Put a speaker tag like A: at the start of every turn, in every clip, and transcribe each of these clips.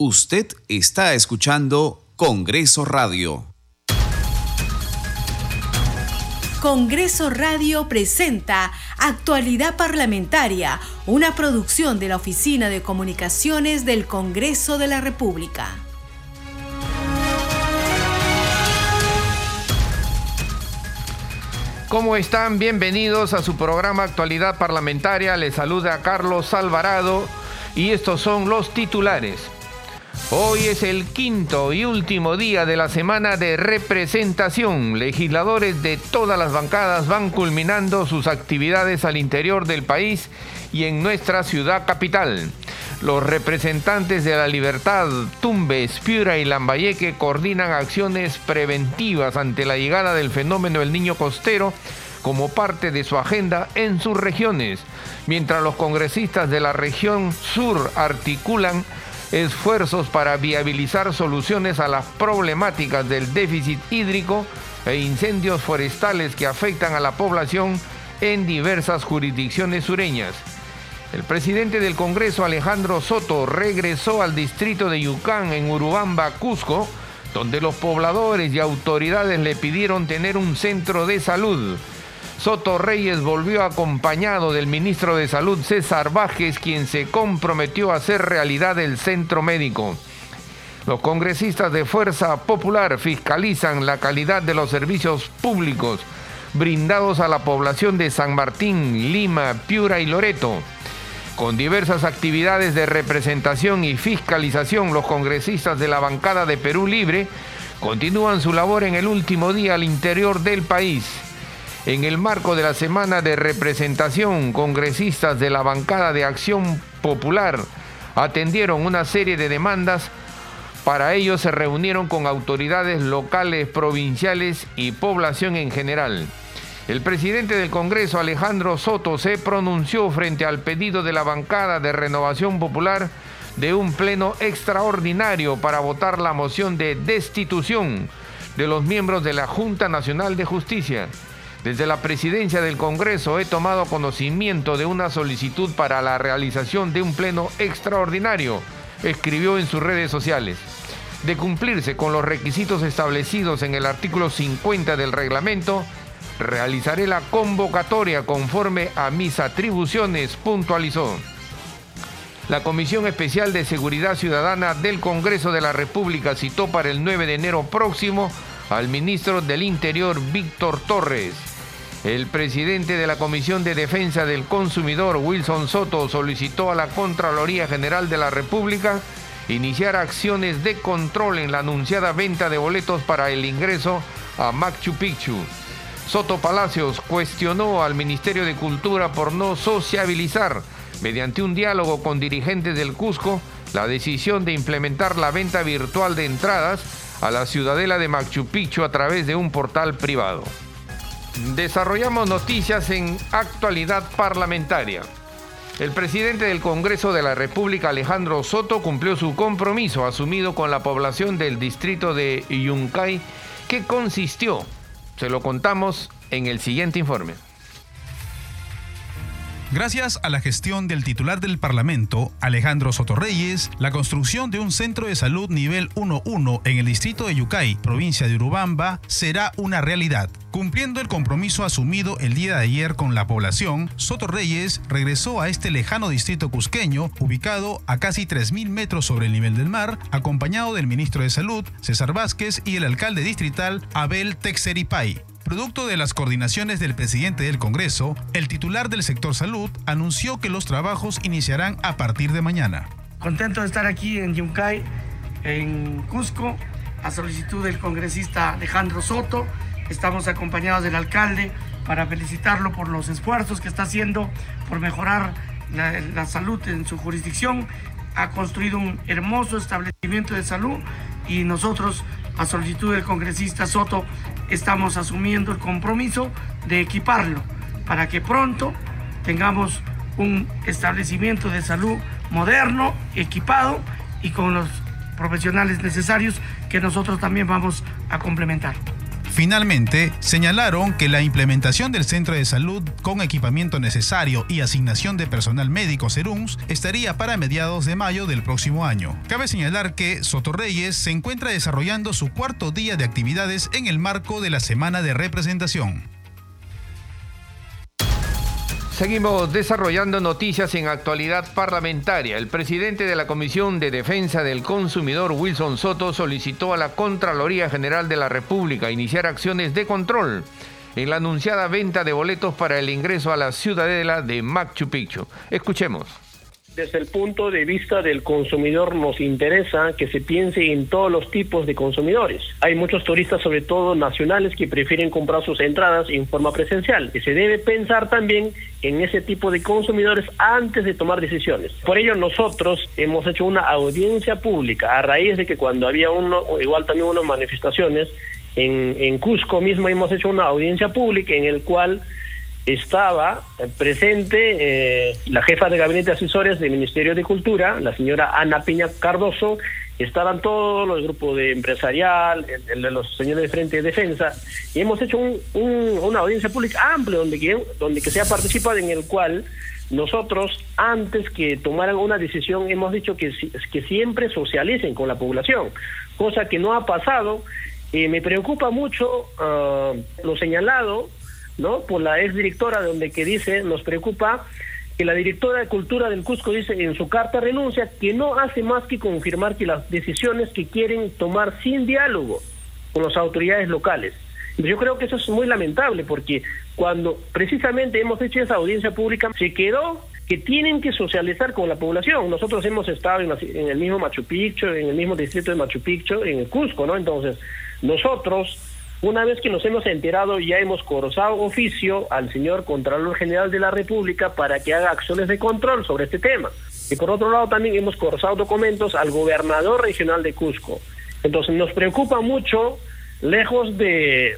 A: Usted está escuchando Congreso Radio.
B: Congreso Radio presenta Actualidad Parlamentaria, una producción de la Oficina de Comunicaciones del Congreso de la República.
C: ¿Cómo están? Bienvenidos a su programa Actualidad Parlamentaria. Les saluda Carlos Alvarado y estos son los titulares. Hoy es el quinto y último día de la semana de representación. Legisladores de todas las bancadas van culminando sus actividades al interior del país y en nuestra ciudad capital. Los representantes de la Libertad, Tumbes, Piura y Lambayeque coordinan acciones preventivas ante la llegada del fenómeno del niño costero como parte de su agenda en sus regiones, mientras los congresistas de la región sur articulan esfuerzos para viabilizar soluciones a las problemáticas del déficit hídrico e incendios forestales que afectan a la población en diversas jurisdicciones sureñas. El presidente del Congreso, Alejandro Soto, regresó al distrito de Yucán, en Urubamba, Cusco, donde los pobladores y autoridades le pidieron tener un centro de salud Soto Reyes volvió acompañado del ministro de Salud César Bajes, quien se comprometió a hacer realidad el centro médico. Los congresistas de Fuerza Popular fiscalizan la calidad de los servicios públicos brindados a la población de San Martín, Lima, Piura y Loreto. Con diversas actividades de representación y fiscalización, los congresistas de la bancada de Perú Libre continúan su labor en el último día al interior del país. En el marco de la semana de representación, congresistas de la bancada de Acción Popular atendieron una serie de demandas. Para ello se reunieron con autoridades locales, provinciales y población en general. El presidente del Congreso, Alejandro Soto, se pronunció frente al pedido de la bancada de Renovación Popular de un pleno extraordinario para votar la moción de destitución de los miembros de la Junta Nacional de Justicia. Desde la presidencia del Congreso he tomado conocimiento de una solicitud para la realización de un pleno extraordinario, escribió en sus redes sociales. De cumplirse con los requisitos establecidos en el artículo 50 del reglamento, realizaré la convocatoria conforme a mis atribuciones, puntualizó. La Comisión Especial de Seguridad Ciudadana del Congreso de la República citó para el 9 de enero próximo al ministro del Interior, Víctor Torres. El presidente de la Comisión de Defensa del Consumidor, Wilson Soto, solicitó a la Contraloría General de la República iniciar acciones de control en la anunciada venta de boletos para el ingreso a Machu Picchu. Soto Palacios cuestionó al Ministerio de Cultura por no sociabilizar, mediante un diálogo con dirigentes del Cusco, la decisión de implementar la venta virtual de entradas a la ciudadela de Machu Picchu a través de un portal privado. Desarrollamos noticias en actualidad parlamentaria. El presidente del Congreso de la República, Alejandro Soto, cumplió su compromiso asumido con la población del distrito de Yuncay, que consistió, se lo contamos en el siguiente informe.
D: Gracias a la gestión del titular del Parlamento, Alejandro Sotorreyes, la construcción de un centro de salud nivel 1-1 en el distrito de Yucay, provincia de Urubamba, será una realidad. Cumpliendo el compromiso asumido el día de ayer con la población, Sotorreyes regresó a este lejano distrito cusqueño, ubicado a casi 3.000 metros sobre el nivel del mar, acompañado del ministro de Salud, César Vázquez, y el alcalde distrital, Abel Texeripay. Producto de las coordinaciones del presidente del Congreso, el titular del sector salud anunció que los trabajos iniciarán a partir de mañana.
E: Contento de estar aquí en Yuncay, en Cusco, a solicitud del congresista Alejandro Soto. Estamos acompañados del alcalde para felicitarlo por los esfuerzos que está haciendo por mejorar la, la salud en su jurisdicción. Ha construido un hermoso establecimiento de salud y nosotros, a solicitud del congresista Soto, estamos asumiendo el compromiso de equiparlo para que pronto tengamos un establecimiento de salud moderno, equipado y con los profesionales necesarios que nosotros también vamos a complementar.
D: Finalmente, señalaron que la implementación del centro de salud con equipamiento necesario y asignación de personal médico serums estaría para mediados de mayo del próximo año. Cabe señalar que Sotorreyes se encuentra desarrollando su cuarto día de actividades en el marco de la semana de representación.
C: Seguimos desarrollando noticias en actualidad parlamentaria. El presidente de la Comisión de Defensa del Consumidor, Wilson Soto, solicitó a la Contraloría General de la República iniciar acciones de control en la anunciada venta de boletos para el ingreso a la ciudadela de Machu Picchu. Escuchemos.
F: Desde el punto de vista del consumidor nos interesa que se piense en todos los tipos de consumidores. Hay muchos turistas, sobre todo nacionales, que prefieren comprar sus entradas en forma presencial. Y se debe pensar también en ese tipo de consumidores antes de tomar decisiones. Por ello nosotros hemos hecho una audiencia pública a raíz de que cuando había uno, igual también unas manifestaciones, en, en Cusco mismo hemos hecho una audiencia pública en el cual estaba presente eh, la jefa de gabinete de asesores del Ministerio de Cultura, la señora Ana Piña Cardoso, estaban todos los grupos de empresarial, el, los señores de Frente de Defensa, y hemos hecho un, una audiencia pública amplia donde que, donde que se ha participado en el cual nosotros, antes que tomaran una decisión, hemos dicho que, que siempre socialicen con la población, cosa que no ha pasado. y me preocupa mucho ah, lo señalado ¿no? Por la ex directora, donde que dice, nos preocupa que la directora de Cultura del Cusco dice en su carta renuncia que no hace más que confirmar que las decisiones que quieren tomar sin diálogo con las autoridades locales. Yo creo que eso es muy lamentable porque cuando precisamente hemos hecho esa audiencia pública se quedó que tienen que socializar con la población. Nosotros hemos estado en el mismo Machu Picchu, en el mismo distrito de Machu Picchu, en el Cusco, ¿no? Entonces, nosotros una vez que nos hemos enterado, ya hemos corzado oficio al señor Contralor General de la República para que haga acciones de control sobre este tema. Y por otro lado, también hemos corzado documentos al gobernador regional de Cusco. Entonces, nos preocupa mucho, lejos de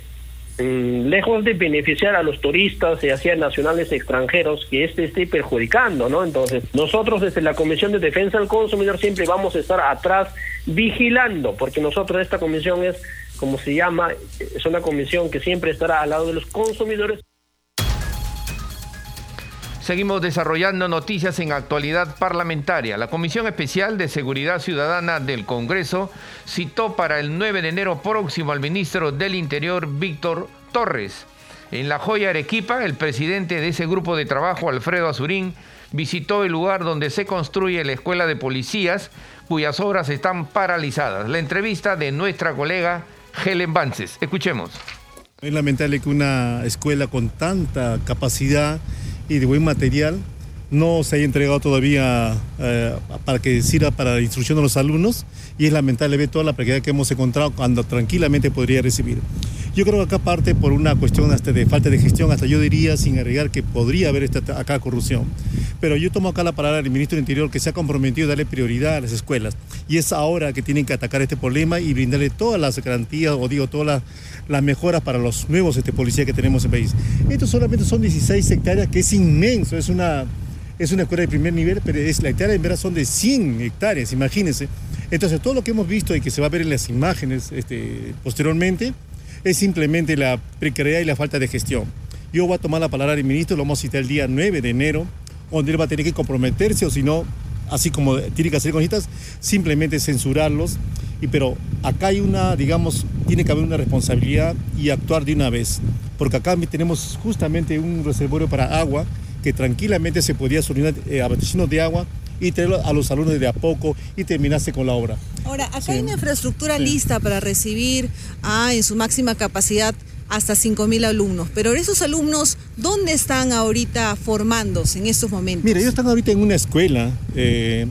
F: mm, lejos de beneficiar a los turistas, ya sean nacionales extranjeros, que este esté perjudicando, ¿no? Entonces, nosotros desde la Comisión de Defensa del Consumidor siempre vamos a estar atrás vigilando, porque nosotros esta comisión es como se llama, es una comisión que siempre estará al lado de los consumidores.
C: Seguimos desarrollando noticias en actualidad parlamentaria. La Comisión Especial de Seguridad Ciudadana del Congreso citó para el 9 de enero próximo al ministro del Interior, Víctor Torres. En La Joya Arequipa, el presidente de ese grupo de trabajo, Alfredo Azurín, visitó el lugar donde se construye la escuela de policías, cuyas obras están paralizadas. La entrevista de nuestra colega Helen Vances. Escuchemos.
G: Es lamentable que una escuela con tanta capacidad y de buen material no se haya entregado todavía eh, para que sirva para la instrucción de los alumnos y es lamentable ver toda la precariedad que hemos encontrado cuando tranquilamente podría recibir. Yo creo que acá parte por una cuestión hasta de falta de gestión, hasta yo diría sin agregar que podría haber esta, acá corrupción. Pero yo tomo acá la palabra del ministro del Interior que se ha comprometido a darle prioridad a las escuelas y es ahora que tienen que atacar este problema y brindarle todas las garantías o digo todas las, mejoras para los nuevos este, policías que tenemos en el país. Esto solamente son 16 hectáreas que es inmenso, es una es una escuela de primer nivel, pero es, la hectárea en verdad son de 100 hectáreas, imagínense. Entonces, todo lo que hemos visto y que se va a ver en las imágenes este, posteriormente es simplemente la precariedad y la falta de gestión. Yo voy a tomar la palabra del ministro, lo vamos a citar el día 9 de enero, donde él va a tener que comprometerse o si no, así como tiene que hacer con simplemente censurarlos. Y, pero acá hay una, digamos, tiene que haber una responsabilidad y actuar de una vez, porque acá tenemos justamente un reservorio para agua que tranquilamente se podía solucionar eh, abasteciendo de agua y tenerlo a los alumnos de a poco y terminarse con la obra.
H: Ahora, acá hay una infraestructura lista para recibir a, en su máxima capacidad hasta 5.000 alumnos, pero esos alumnos, ¿dónde están ahorita formándose en estos momentos?
G: Mira, ellos están ahorita en una escuela, eh,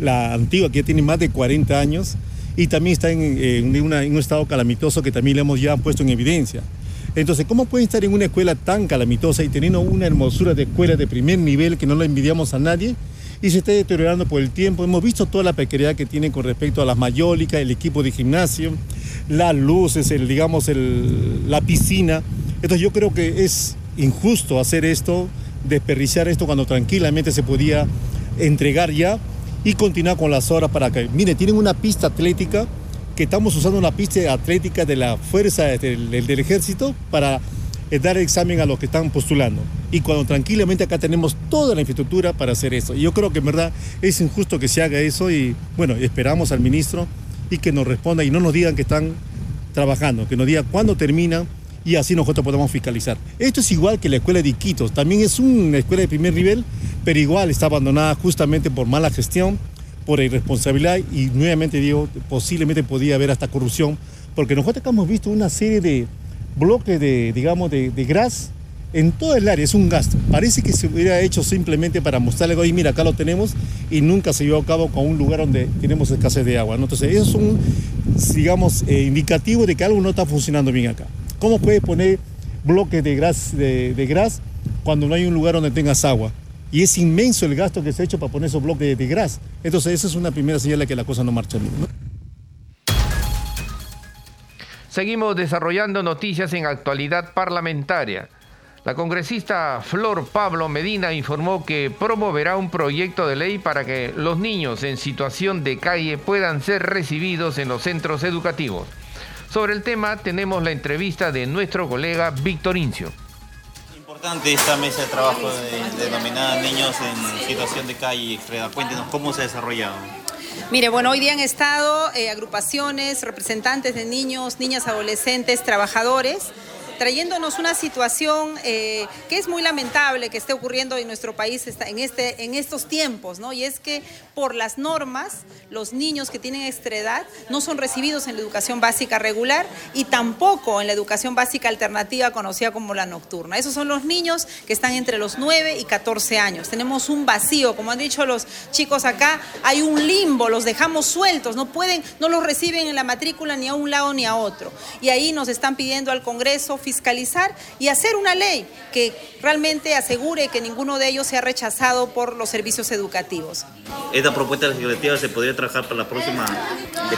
G: la antigua, que ya tiene más de 40 años, y también está en, en un estado calamitoso que también le hemos ya puesto en evidencia. Entonces, ¿cómo pueden estar en una escuela tan calamitosa y teniendo una hermosura de escuela de primer nivel que no la envidiamos a nadie? y se está deteriorando por el tiempo. Hemos visto toda la precariedad que tienen con respecto a las mayólicas, el equipo de gimnasio, las luces, el, digamos, la piscina. Entonces yo creo que es injusto hacer esto, desperdiciar esto cuando tranquilamente se podía entregar ya y continuar con las horas para que, mire, tienen una pista atlética que estamos usando una pista atlética de la fuerza del, del ejército para eh, dar examen a los que están postulando. Y cuando tranquilamente acá tenemos toda la infraestructura para hacer eso. Y yo creo que en verdad es injusto que se haga eso y bueno, esperamos al ministro y que nos responda y no nos digan que están trabajando, que nos diga cuándo termina y así nosotros podemos fiscalizar. Esto es igual que la escuela de Iquitos, también es una escuela de primer nivel, pero igual está abandonada justamente por mala gestión, por irresponsabilidad y nuevamente digo, posiblemente podía haber hasta corrupción, porque nosotros hemos visto una serie de bloques de, digamos, de, de gras en todo el área, es un gasto. Parece que se hubiera hecho simplemente para mostrarle, oye, mira, acá lo tenemos y nunca se llevó a cabo con un lugar donde tenemos escasez de agua. ¿no? Entonces, eso es un, digamos, eh, indicativo de que algo no está funcionando bien acá. ¿Cómo puedes poner bloques de gras, de, de gras cuando no hay un lugar donde tengas agua? Y es inmenso el gasto que se ha hecho para poner esos bloques de, de gras. Entonces, esa es una primera señal de que la cosa no marcha bien.
C: Seguimos desarrollando noticias en actualidad parlamentaria. La congresista Flor Pablo Medina informó que promoverá un proyecto de ley para que los niños en situación de calle puedan ser recibidos en los centros educativos. Sobre el tema tenemos la entrevista de nuestro colega Víctor Incio.
I: Importante esta mesa de trabajo de- denominada Niños en Situación de Calle y Extrema. Cuéntenos cómo se ha desarrollado.
J: Mire, bueno, hoy día han estado eh, agrupaciones, representantes de niños, niñas, adolescentes, trabajadores, trayéndonos una situación eh, que es muy lamentable que esté ocurriendo en nuestro país en, este, en estos tiempos, ¿no? Y es que por las normas, los niños que tienen esta edad no son recibidos en la educación básica regular y tampoco en la educación básica alternativa conocida como la nocturna. Esos son los niños que están entre los 9 y 14 años. Tenemos un vacío, como han dicho los chicos acá, hay un limbo, los dejamos sueltos, no pueden, no los reciben en la matrícula ni a un lado ni a otro. Y ahí nos están pidiendo al Congreso fiscalizar y hacer una ley que realmente asegure que ninguno de ellos sea rechazado por los servicios educativos.
I: Esta propuesta legislativa se podría trabajar para la próxima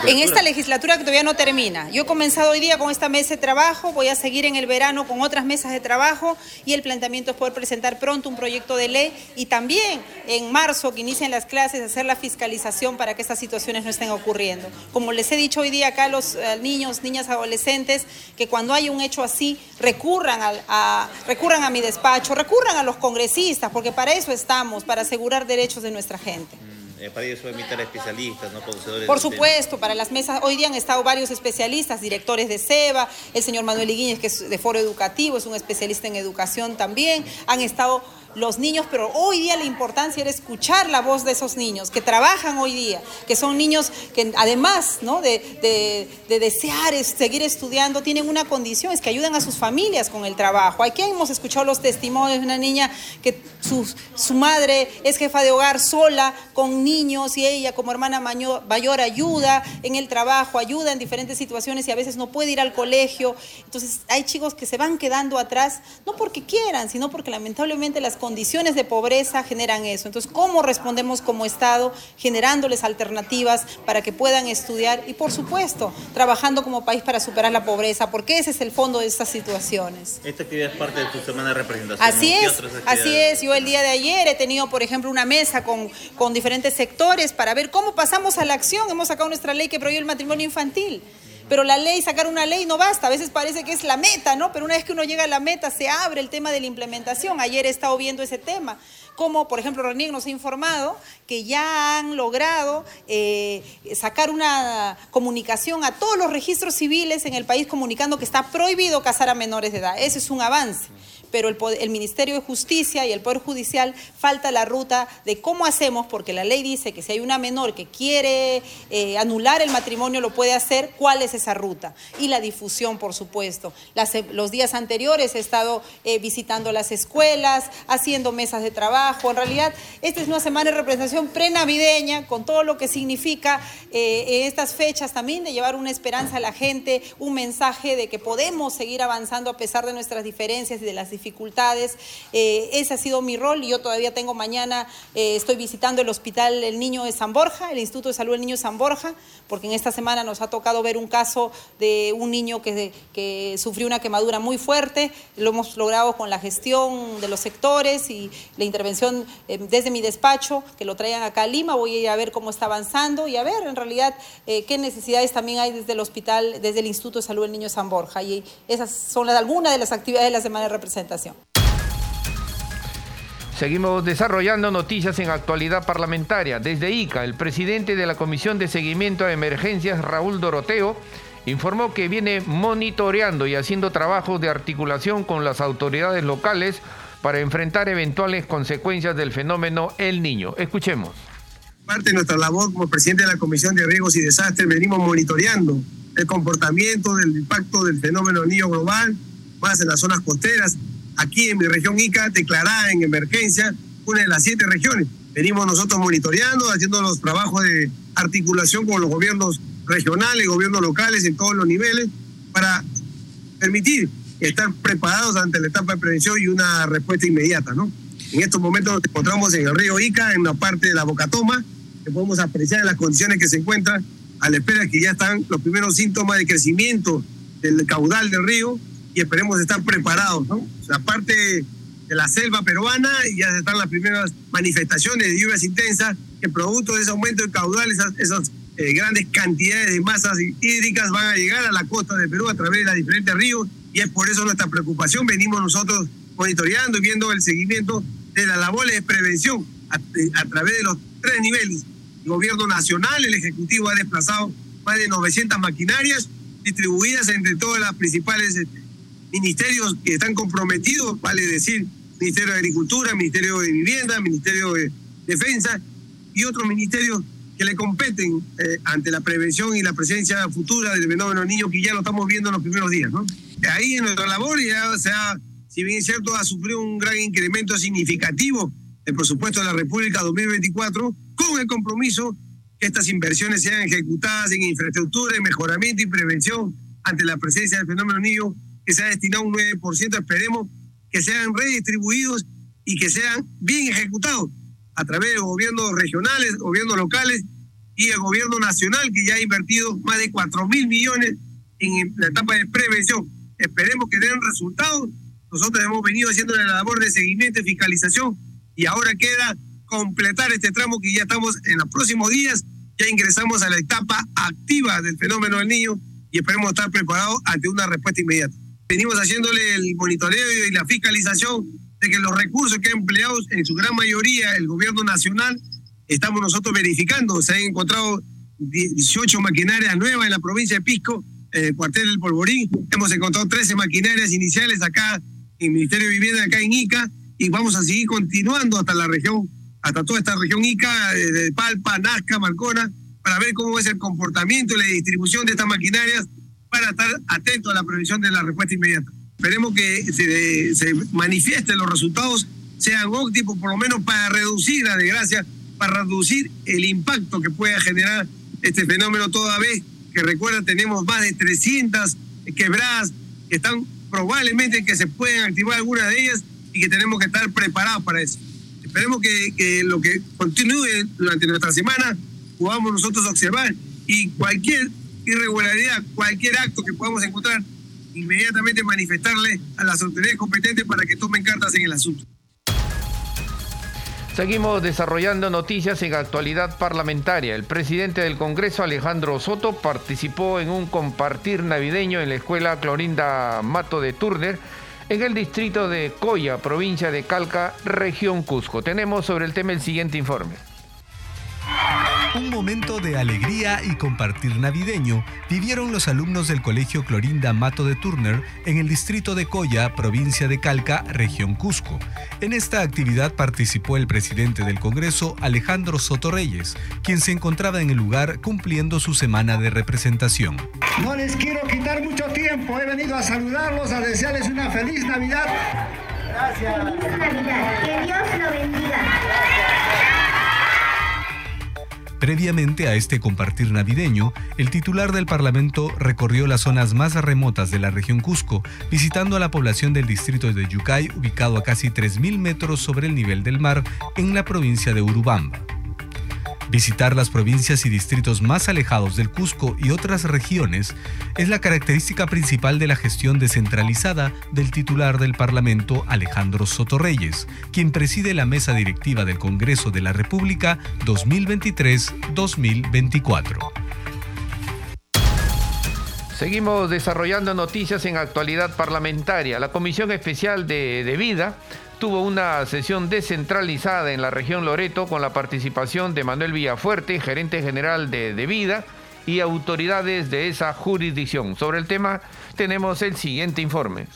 J: En esta legislatura que todavía no termina. Yo he comenzado hoy día con esta mesa de trabajo, voy a seguir en el verano con otras mesas de trabajo y el planteamiento es poder presentar pronto un proyecto de ley y también en marzo que inicien las clases hacer la fiscalización para que estas situaciones no estén ocurriendo. Como les he dicho hoy día acá a los eh, niños, niñas, adolescentes, que cuando hay un hecho así recurran, al- a, recurran a mi despacho, recurran a los congresistas, porque para eso estamos, para asegurar derechos de nuestra gente.
I: Eh, para eso invitar a especialistas, ¿no? Conocedores
J: Por
I: tema.
J: supuesto, para las mesas, hoy día han estado varios especialistas, directores de SEBA, el señor Manuel Iguíñez, que es de Foro Educativo, es un especialista en educación también, han estado los niños, pero hoy día la importancia era escuchar la voz de esos niños que trabajan hoy día, que son niños que además ¿no? de, de- de desear es- seguir estudiando, tienen una condición, es que ayudan a sus familias con el trabajo. Aquí hemos escuchado los testimonios de una niña que su, su madre es jefa de hogar sola con niños y ella como hermana mayor, ayuda en el trabajo, ayuda en diferentes situaciones y a veces no puede ir al colegio. Entonces hay chicos que se van quedando atrás, no porque quieran, sino porque lamentablemente las condiciones de pobreza generan eso. Entonces, ¿cómo respondemos como Estado generándoles alternativas para que puedan estudiar y, por supuesto, trabajando como país para superar la pobreza? Porque ese es el fondo de estas situaciones.
I: Esta actividad es parte de tu semana de representación.
J: Así
I: ¿no? ¿Qué
J: es, así es. Yo el día de ayer he tenido, por ejemplo, una mesa con, con diferentes sectores para ver cómo pasamos a la acción. Hemos sacado nuestra ley que prohíbe el matrimonio infantil. Pero la ley, sacar una ley no basta. A veces parece que es la meta, ¿no? Pero una vez que uno llega a la meta, se abre el tema de la implementación. Ayer he estado viendo ese tema. Como, por ejemplo, Renier nos ha informado que ya han logrado eh, sacar una comunicación a todos los registros civiles en el país comunicando que está prohibido casar a menores de edad. Ese es un avance pero el, Ministerio de Justicia y el Poder Judicial falta la ruta de cómo hacemos, porque la ley dice que si hay una menor que quiere eh, anular el matrimonio, lo puede hacer, cuál es esa ruta. Y la difusión, por supuesto. Las- los días anteriores he estado eh, visitando las escuelas, haciendo mesas de trabajo. En realidad, esta es una semana de representación prenavideña, con todo lo que significa eh, estas fechas también de llevar una esperanza a la gente, un mensaje de que podemos seguir avanzando a pesar de nuestras diferencias y de las diferencias dificultades. Eh, ese ha sido mi rol y yo todavía tengo mañana, eh, estoy visitando el hospital El Niño de San Borja, el Instituto de Salud del Niño de San Borja, porque en esta semana nos ha tocado ver un caso de un niño que, sufrió una quemadura muy fuerte. Lo hemos logrado con la gestión de los sectores y la intervención eh, desde mi despacho, que lo traigan acá a Lima. Voy a ir a ver cómo está avanzando y a ver en realidad qué necesidades también hay desde el hospital, desde el Instituto de Salud del Niño de San Borja. Y esas son algunas de las actividades de la semana de representación.
C: Seguimos desarrollando noticias en actualidad parlamentaria. Desde ICA, el presidente de la Comisión de Seguimiento a Emergencias, Raúl Doroteo, informó que viene monitoreando y haciendo trabajos de articulación con las autoridades locales para enfrentar eventuales consecuencias del fenómeno El Niño. Escuchemos.
K: Parte de nuestra labor como presidente de la Comisión de Riesgos y Desastres, venimos monitoreando el comportamiento del impacto del fenómeno El Niño global, más en las zonas costeras aquí en mi región Ica, declarada en emergencia, una de las siete regiones. Venimos nosotros monitoreando, haciendo los trabajos de articulación con los gobiernos regionales, gobiernos locales en todos los niveles, para permitir estar preparados ante la etapa de prevención y una respuesta inmediata, ¿no? En estos momentos nos encontramos en el río Ica, en la parte de la Bocatoma, que podemos apreciar las condiciones que se encuentran, a la espera que ya están los primeros síntomas de crecimiento del caudal del río, y esperemos estar preparados, ¿no? Aparte de la selva peruana, ya están las primeras manifestaciones de lluvias intensas que producto de ese aumento de caudal, esas, eh, grandes cantidades de masas hídricas van a llegar a la costa de Perú a través de los diferentes ríos y es por eso nuestra preocupación. Venimos nosotros monitoreando y viendo el seguimiento de las labores de prevención a, a través de los tres niveles. El gobierno nacional, el Ejecutivo ha desplazado más de 900 maquinarias distribuidas entre todas las principales este, ministerios que están comprometidos, vale decir, Ministerio de Agricultura, Ministerio de Vivienda, Ministerio de Defensa y otros ministerios que le competen eh, ante la prevención y la presencia futura del fenómeno niño que ya lo estamos viendo en los primeros días. ¿no? Ahí en nuestra labor ya se ha, si bien es cierto, ha sufrido un gran incremento significativo del presupuesto de la República 2024 con el compromiso que estas inversiones sean ejecutadas en infraestructura, en mejoramiento y prevención ante la presencia del fenómeno niño que se ha destinado un 9%, esperemos que sean redistribuidos y que sean bien ejecutados a través de gobiernos regionales, gobiernos locales y el gobierno nacional que ya ha invertido más de 4 mil millones en la etapa de prevención. Esperemos que den resultados. Nosotros hemos venido haciendo la labor de seguimiento y fiscalización y ahora queda completar este tramo que ya estamos en los próximos días. Ya ingresamos a la etapa activa del fenómeno del niño y esperemos estar preparados ante una respuesta inmediata venimos haciéndole el monitoreo y la fiscalización de que los recursos que ha empleado en su gran mayoría el gobierno nacional, estamos nosotros verificando. Se han encontrado 18 maquinarias nuevas en la provincia de Pisco, en el cuartel del Polvorín. Hemos encontrado 13 maquinarias iniciales acá en el Ministerio de Vivienda, acá en Ica, y vamos a seguir continuando hasta la región, hasta toda esta región Ica, de Palpa, Nazca, Marcona, para ver cómo es el comportamiento y la distribución de estas maquinarias para estar atentos a la previsión de la respuesta inmediata. Esperemos que se, se manifiesten los resultados, sean óptimos por lo menos para reducir la desgracia, para reducir el impacto que pueda generar este fenómeno toda vez que recuerda tenemos más de 300 quebradas que están probablemente que se pueden activar algunas de ellas y que tenemos que estar preparados para eso. Esperemos que, que lo que continúe durante nuestra semana podamos nosotros observar y cualquier irregularidad, cualquier acto que podamos encontrar, inmediatamente manifestarle a las autoridades competentes para que tomen cartas en el asunto.
C: Seguimos desarrollando noticias en actualidad parlamentaria. El presidente del Congreso, Alejandro Soto, participó en un compartir navideño en la escuela Clorinda Mato de Turner, en el distrito de Coya, provincia de Calca, región Cusco. Tenemos sobre el tema el siguiente informe.
L: Un momento de alegría y compartir navideño vivieron los alumnos del Colegio Clorinda Mato de Turner en el distrito de Coya, provincia de Calca, región Cusco. En esta actividad participó el presidente del Congreso, Alejandro Soto Reyes, quien se encontraba en el lugar cumpliendo su semana de representación.
M: No les quiero quitar mucho tiempo, he venido a saludarlos, a desearles una feliz Navidad.
N: Gracias. Feliz Navidad, que Dios lo bendiga.
L: Previamente a este compartir navideño, el titular del Parlamento recorrió las zonas más remotas de la región Cusco, visitando a la población del distrito de Yucay, ubicado a casi 3.000 metros sobre el nivel del mar, en la provincia de Urubamba. Visitar las provincias y distritos más alejados del Cusco y otras regiones es la característica principal de la gestión descentralizada del titular del Parlamento, Alejandro Sotorreyes, quien preside la mesa directiva del Congreso de la República 2023-2024.
C: Seguimos desarrollando noticias en actualidad parlamentaria. La Comisión Especial de, de Vida tuvo una sesión descentralizada en la región Loreto con la participación de Manuel Villafuerte, gerente general de, de Vida, y autoridades de esa jurisdicción. Sobre el tema tenemos el siguiente informe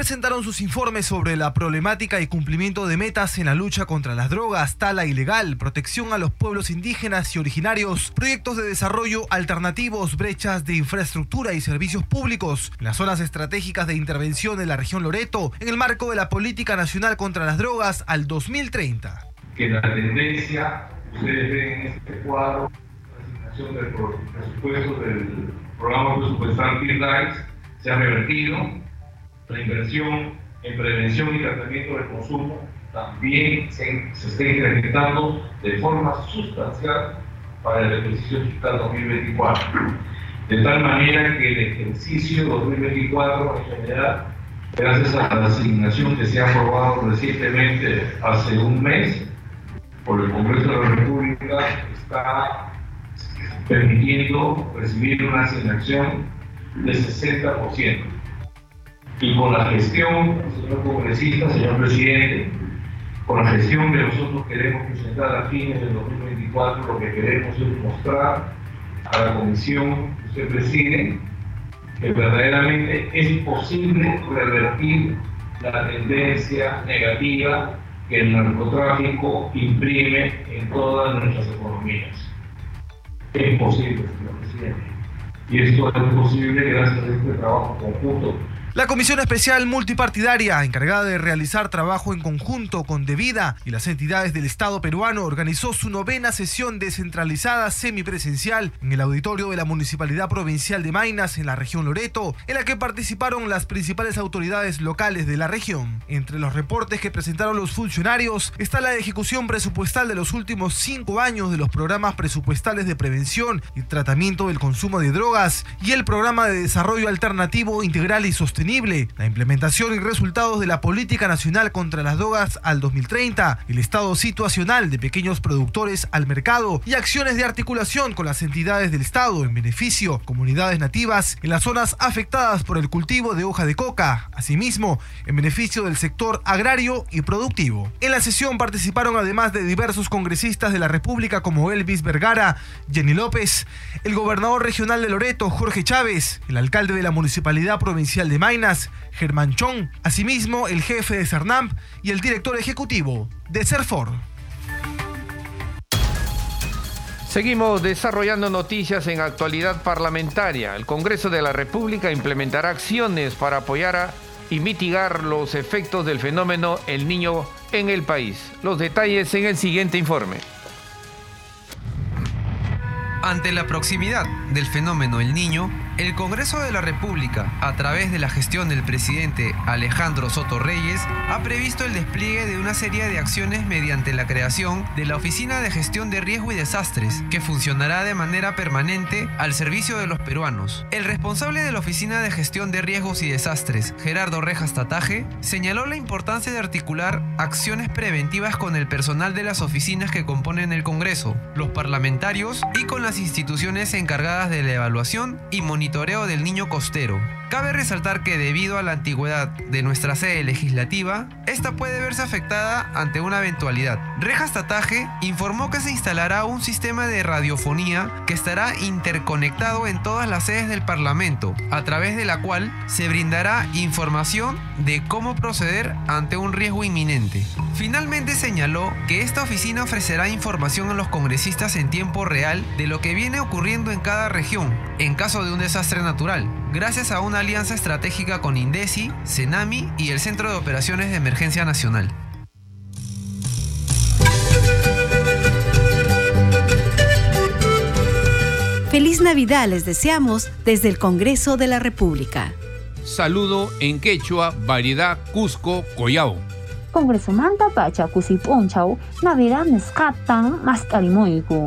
O: presentaron sus informes sobre la problemática y cumplimiento de metas en la lucha contra las drogas, tala ilegal, protección a los pueblos indígenas y originarios, proyectos de desarrollo alternativos, brechas de infraestructura y servicios públicos las zonas estratégicas de intervención de la región Loreto en el marco de la Política Nacional contra las Drogas al 2030.
P: Que la tendencia, ustedes ven en este cuadro, la asignación del presupuesto del programa presupuestal Rights, se ha revertido la inversión en prevención y tratamiento del consumo también se, está incrementando de forma sustancial para el ejercicio fiscal 2024. De tal manera que el ejercicio 2024 en general, gracias a la asignación que se ha aprobado recientemente hace un mes por el Congreso de la República, está permitiendo recibir una asignación de 60% y con la gestión, señor congresista, señor presidente, con la gestión que nosotros queremos presentar a fines del 2024, lo que queremos es mostrar a la comisión que usted preside que verdaderamente es posible revertir la tendencia negativa que el narcotráfico imprime en todas nuestras economías. Es posible, señor presidente. Y esto es posible gracias a este trabajo conjunto
O: la Comisión Especial Multipartidaria, encargada de realizar trabajo en conjunto con Devida y las entidades del Estado peruano, organizó su novena sesión descentralizada semipresencial en el auditorio de la Municipalidad Provincial de Mainas, en la región Loreto, en la que participaron las principales autoridades locales de la región. Entre los reportes que presentaron los funcionarios está la ejecución presupuestal de los últimos cinco años de los programas presupuestales de prevención y tratamiento del consumo de drogas y el programa de desarrollo alternativo integral y sostenible la implementación y resultados de la Política Nacional contra las Drogas al 2030, el estado situacional de pequeños productores al mercado y acciones de articulación con las entidades del Estado en beneficio comunidades nativas en las zonas afectadas por el cultivo de hoja de coca, asimismo en beneficio del sector agrario y productivo. En la sesión participaron además de diversos congresistas de la República como Elvis Vergara, Jenny López, el gobernador regional de Loreto, Jorge Chávez, el alcalde de la Municipalidad Provincial de Germán Chong, asimismo el jefe de CERNAMP y el director ejecutivo de CERFOR.
C: Seguimos desarrollando noticias en actualidad parlamentaria. El Congreso de la República implementará acciones para apoyar y mitigar los efectos del fenómeno El Niño en el país. Los detalles en el siguiente informe.
Q: Ante la proximidad del fenómeno El Niño, el Congreso de la República, a través de la gestión del presidente Alejandro Soto Reyes, ha previsto el despliegue de una serie de acciones mediante la creación de la Oficina de Gestión de Riesgo y Desastres, que funcionará de manera permanente al servicio de los peruanos. El responsable de la Oficina de Gestión de Riesgos y Desastres, Gerardo Rejas Tataje, señaló la importancia de articular acciones preventivas con el personal de las oficinas que componen el Congreso, los parlamentarios y con las instituciones encargadas de la evaluación y monitoreo del niño costero. Cabe resaltar que debido a la antigüedad de nuestra sede legislativa, esta puede verse afectada ante una eventualidad. Rejas Tataje informó que se instalará un sistema de radiofonía que estará interconectado en todas las sedes del Parlamento, a través de la cual se brindará información de cómo proceder ante un riesgo inminente. Finalmente señaló que esta oficina ofrecerá información a los congresistas en tiempo real de lo que viene ocurriendo en cada región, en caso de un desastre natural, gracias a una alianza estratégica con Indesi, Senami y el Centro de Operaciones de Emergencia Nacional.
B: Feliz Navidad les deseamos desde el Congreso de la República.
C: Saludo en quechua, variedad Cusco, Collao.
R: Congreso manda pacha, cusiponchau, Navidad nescatan, mascarimoico.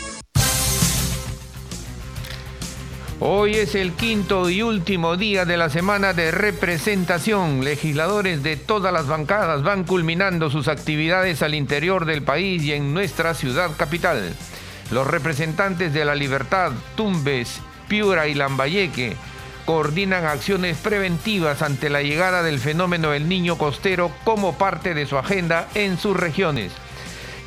C: Hoy es el quinto y último día de la semana de representación. Legisladores de todas las bancadas van culminando sus actividades al interior del país y en nuestra ciudad capital. Los representantes de la Libertad, Tumbes, Piura y Lambayeque coordinan acciones preventivas ante la llegada del fenómeno del niño costero como parte de su agenda en sus regiones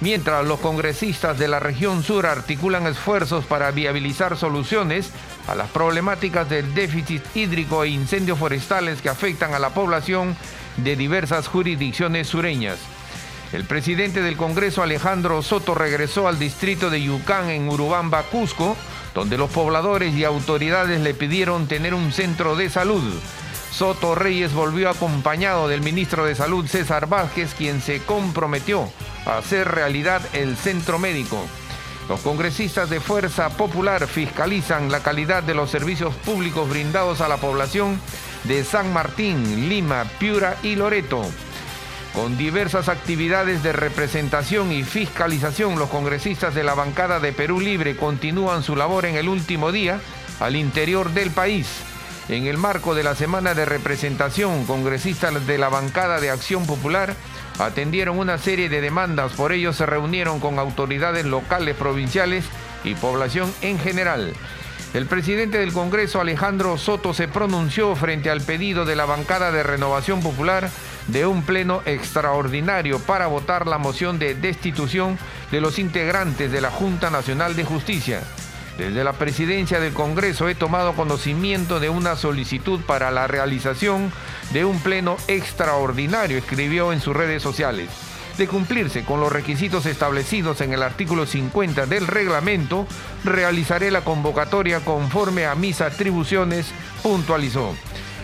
C: mientras los congresistas de la región sur articulan esfuerzos para viabilizar soluciones a las problemáticas del déficit hídrico e incendios forestales que afectan a la población de diversas jurisdicciones sureñas. El presidente del Congreso Alejandro Soto regresó al distrito de Yucán en Urubamba, Cusco, donde los pobladores y autoridades le pidieron tener un centro de salud. Soto Reyes volvió acompañado del ministro de Salud César Vázquez, quien se comprometió a hacer realidad el centro médico. Los congresistas de Fuerza Popular fiscalizan la calidad de los servicios públicos brindados a la población de San Martín, Lima, Piura y Loreto. Con diversas actividades de representación y fiscalización, los congresistas de la bancada de Perú Libre continúan su labor en el último día al interior del país. En el marco de la semana de representación, congresistas de la bancada de Acción Popular atendieron una serie de demandas, por ello se reunieron con autoridades locales, provinciales y población en general. El presidente del Congreso, Alejandro Soto, se pronunció frente al pedido de la bancada de Renovación Popular de un pleno extraordinario para votar la moción de destitución de los integrantes de la Junta Nacional de Justicia. Desde la presidencia del Congreso he tomado conocimiento de una solicitud para la realización de un pleno extraordinario, escribió en sus redes sociales. De cumplirse con los requisitos establecidos en el artículo 50 del reglamento, realizaré la convocatoria conforme a mis atribuciones, puntualizó.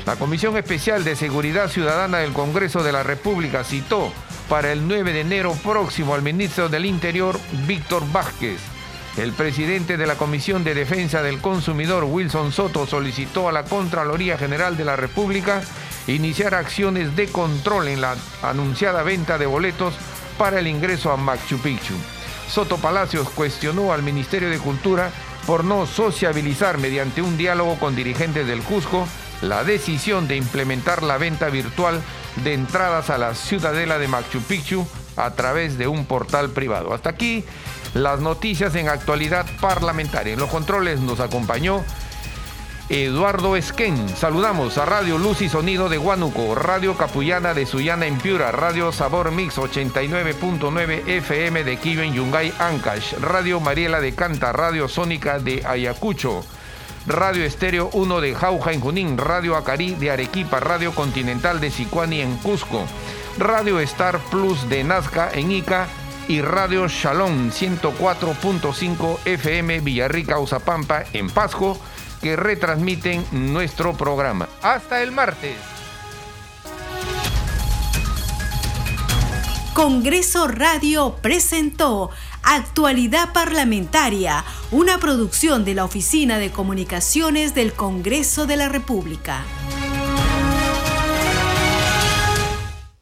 C: La Comisión Especial de Seguridad Ciudadana del Congreso de la República citó para el 9 de enero próximo al ministro del Interior, Víctor Vázquez el presidente de la Comisión de Defensa del Consumidor, Wilson Soto, solicitó a la Contraloría General de la República iniciar acciones de control en la anunciada venta de boletos para el ingreso a Machu Picchu. Soto Palacios cuestionó al Ministerio de Cultura por no sociabilizar mediante un diálogo con dirigentes del Cusco la decisión de implementar la venta virtual de entradas a la ciudadela de Machu Picchu a través de un portal privado. Hasta aquí las noticias en actualidad parlamentaria. En los controles nos acompañó Eduardo Esquén. Saludamos a Radio Luz y Sonido de Huánuco, Radio Capullana de Sullana en Piura, Radio Sabor Mix 89.9 FM de Quillo en Yungay, Ancash, Radio Mariela de Canta, Radio Sónica de Ayacucho. Radio Estéreo 1 de Jauja en Junín, Radio Acarí de Arequipa, Radio Continental de Sicuani en Cusco, Radio Star Plus de Nazca en Ica, y Radio Shalom 104.5 FM Villarrica, Uzapampa en Pasco que retransmiten nuestro programa. Hasta el martes.
B: Congreso Radio presentó Actualidad Parlamentaria, una producción de la Oficina de Comunicaciones del Congreso de la República.